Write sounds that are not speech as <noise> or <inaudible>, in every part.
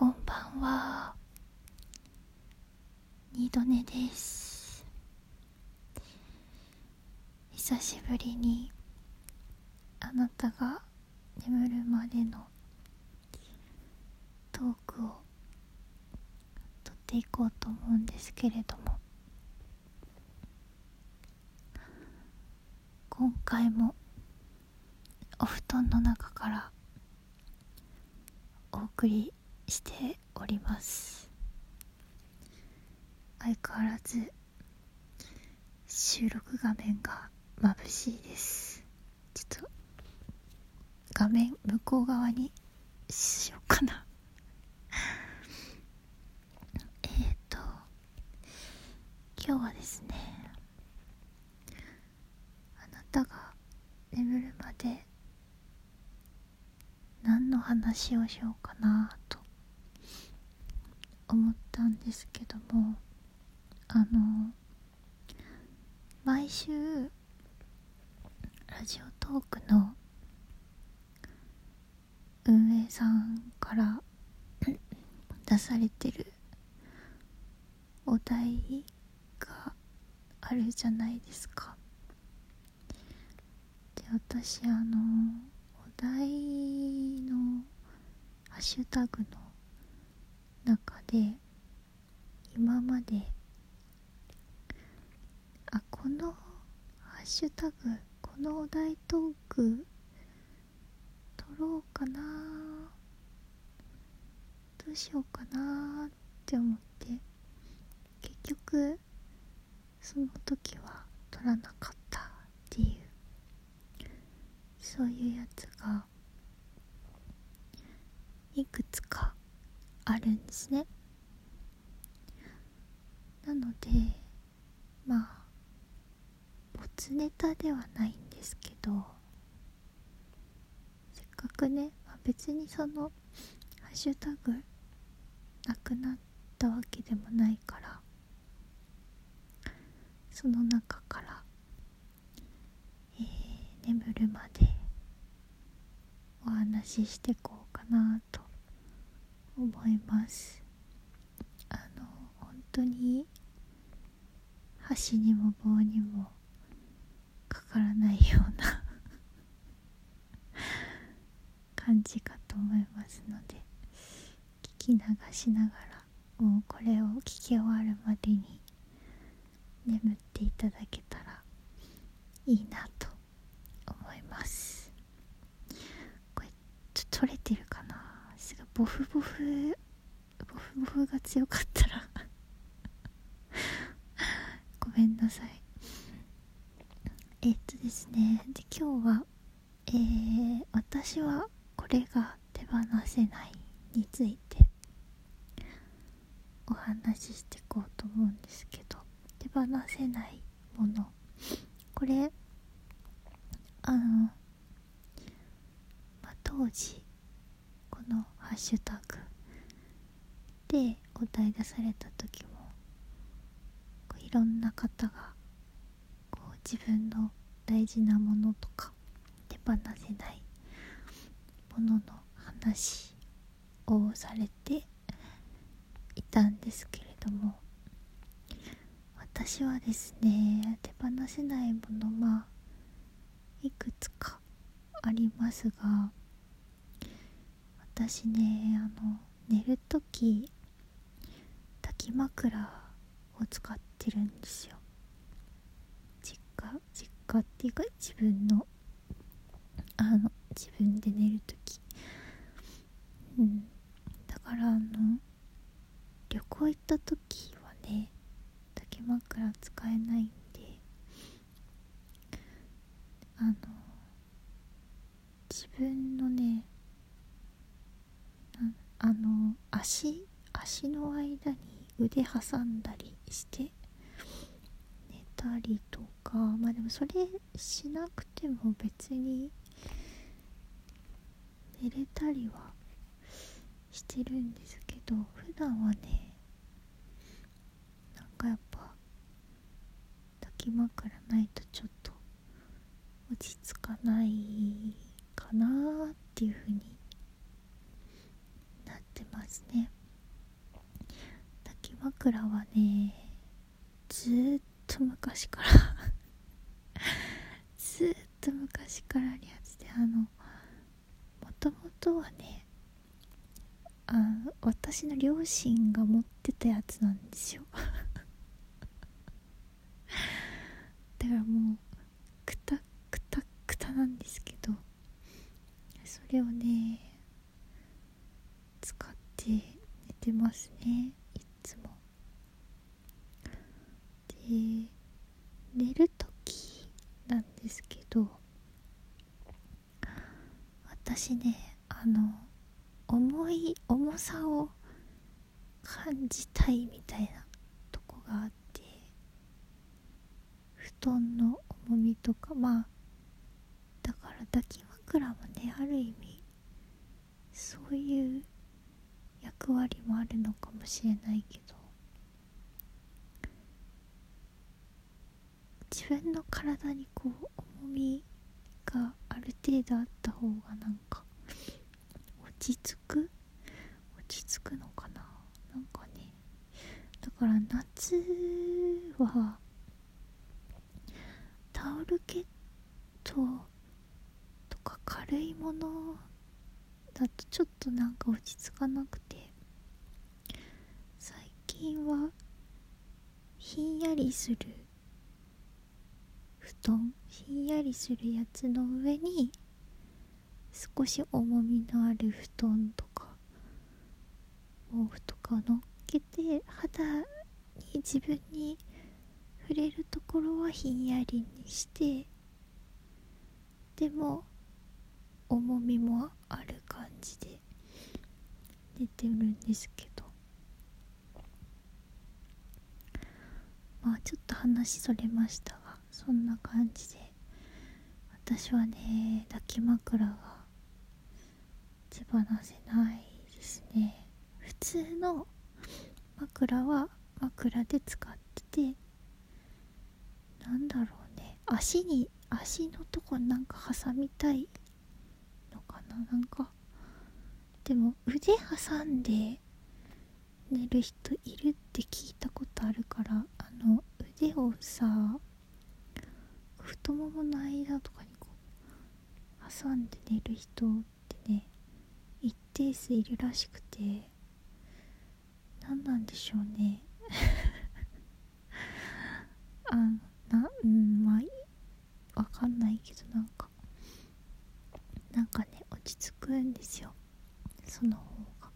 こんばんは。二度寝です。久しぶりにあなたが眠るまでのトークを撮っていこうと思うんですけれども今回もお布団の中からお送りしております。相変わらず収録画面が眩しいです。ちょっと画面向こう側にしようかな。<laughs> えっと今日はですねあなたが眠るまで何の話をしようかなと思ったんですけどもあの毎週ラジオトークの運営さんから出されてるお題があるじゃないですか。で私あのお題のハッシュタグの中で今まであこのハッシュタグこのお題トーク取ろうかなどうしようかなって思って結局その時は取らなかったっていうそういうやつがいくつかあるんですね。なのでまあ没ネタではないんですけどせっかくね、まあ、別にそのハッシュタグなくなったわけでもないからその中から、えー、眠るまでお話ししてこうかなと思います。あの本当に箸にも棒にもかからないような感じかと思いますので聞き流しながらもうこれを聞き終わるまでに眠っていただけたらいいなと思います。これちょっと取れてるかな？すごいボフボフボフボフが強かったら <laughs> ごめんなさい。えっとですねで今日はえー、私はこれが手放せないについてお話ししていこうと思うんですけど手放せないもの。これあの、まあ、当時のハッシュタグでお題出された時もいろんな方がこう自分の大事なものとか手放せないものの話をされていたんですけれども私はですね手放せないものまあいくつかありますが私ねあの寝る時抱き枕を使ってるんですよ。実家実家っていうか自分のあの自分で寝る時。うん。だからあの旅行行った時はね抱き枕使えないんであの自分のねあの足足の間に腕挟んだりして寝たりとかまあでもそれしなくても別に寝れたりはしてるんですけど普段はねなんかやっぱ抱き枕ないとちょっと落ち着かないかなっていう風にますね。抱き枕はねずっと昔から <laughs> ずっと昔からあるやつであのもともとはねあ私の両親が持ってたやつなんですよ。<laughs> だからもうくたくたくたなんですけどそれをね寝てますね。いつも。で寝る時なんですけど私ねあの重い重さを感じたいみたいなとこがあって布団の重みとかまあだから抱き枕もねある意味そういう役割もあるのかもしれないけど自分の体にこう重みがある程度あった方がなんか落ち着く？落ち着くのかな？なんかねだから夏はタオルケットとか軽いものだとちょっとなんか落ち着かなくて最近はひんやりする布団ひんやりするやつの上に少し重みのある布団とか毛布とかを乗っけて肌に自分に触れるところはひんやりにしてでも重みもある感じで寝てるんですけどまあちょっと話それました。がそんな感じで。私はね抱き枕が手放せないですね。普通の枕は枕で使っててなんだろうね。足に足のとこなんか挟みたいのかな。なんかでも腕挟んで寝る人いるって聞いたことあるからの腕をさ太ももの間とかにこう挟んで寝る人ってね一定数いるらしくて何なんでしょうね。<laughs> あのなうんまあわかんないけどなんかなんかね落ち着くんですよ。その方が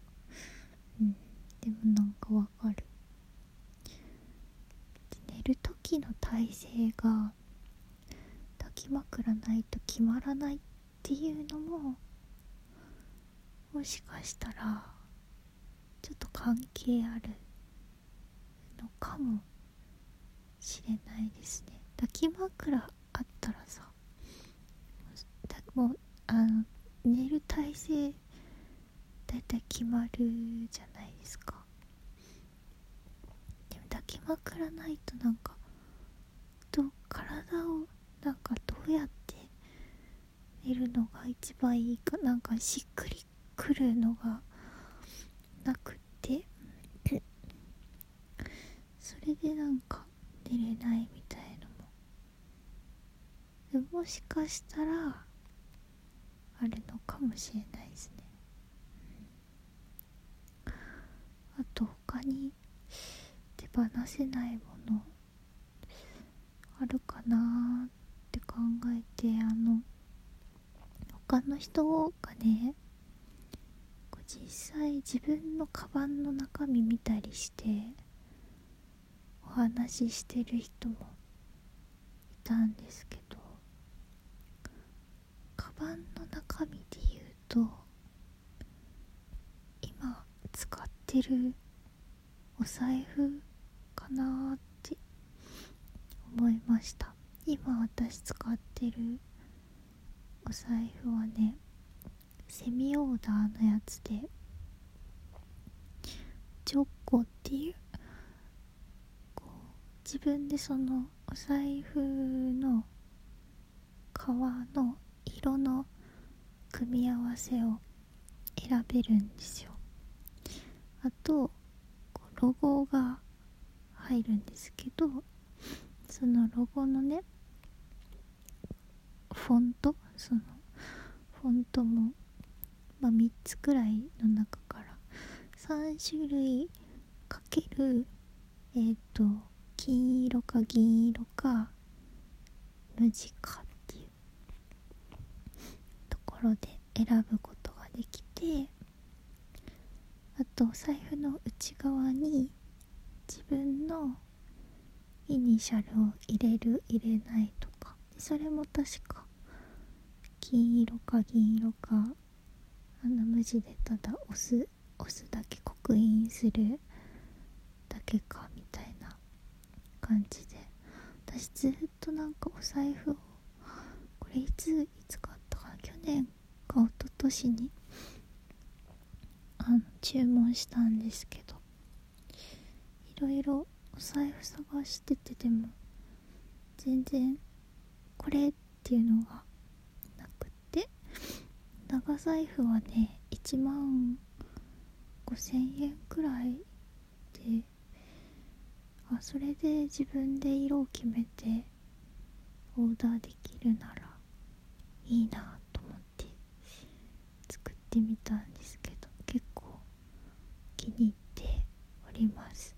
うんでもなんかわかるで寝る時の体勢が抱き枕ないと決まらないっていうのももしかしたらちょっと関係あるのかもしれないですね。抱き枕あったらさもうあの寝る体勢だいたい決まるじゃないですか。でも抱き枕ないとなんかなんかどうやって寝るのが一番いいかなんかしっくりくるのがなくて。それでなんか寝れないみたいのも。もしかしたらあるのかもしれないですね、あと他に手放せないものあるかなって。考えてあの他の人がね実際自分のカバンの中身見たりしてお話ししてる人もいたんですけどカバンの中身で言うと今使ってるお財布かなって思いました。今私使ってるお財布はねセミオーダーのやつでジョッコっていうこう自分でそのお財布の革の色の組み合わせを選べるんですよ。あとロゴが入るんですけどそのロゴのねフォント？そのフォントも、まあ、3つくらいの中から3種類かけるえっ、ー、と金色か銀色か無地かっていうところで選ぶことができてあと財布の内側に自分のイニシャルを入れる入れないとか。それも確か。金色か銀色か。あの無地でただ押す押すだけ刻印する。だけかみたいな感じで。私ずっとなんかお財布をこれいついつ買ったかな？去年か一昨年にあの注文したんですけど。いろいろお財布探しててでも全然これっていうのがなくて。長財布はね1万5000円くらいで。あそれで自分で色を決めてオーダーできるならいいなと思って。作ってみたんですけど結構気に入っております。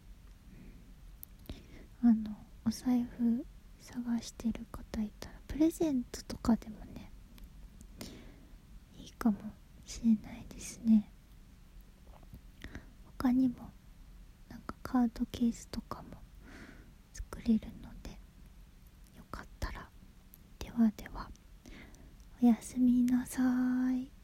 あのお財布探してる方いたらプレゼントとかでもねいいかもしれないですね。他にもなんかカードケースとかも作れるのでよかったらではではおやすみなさい。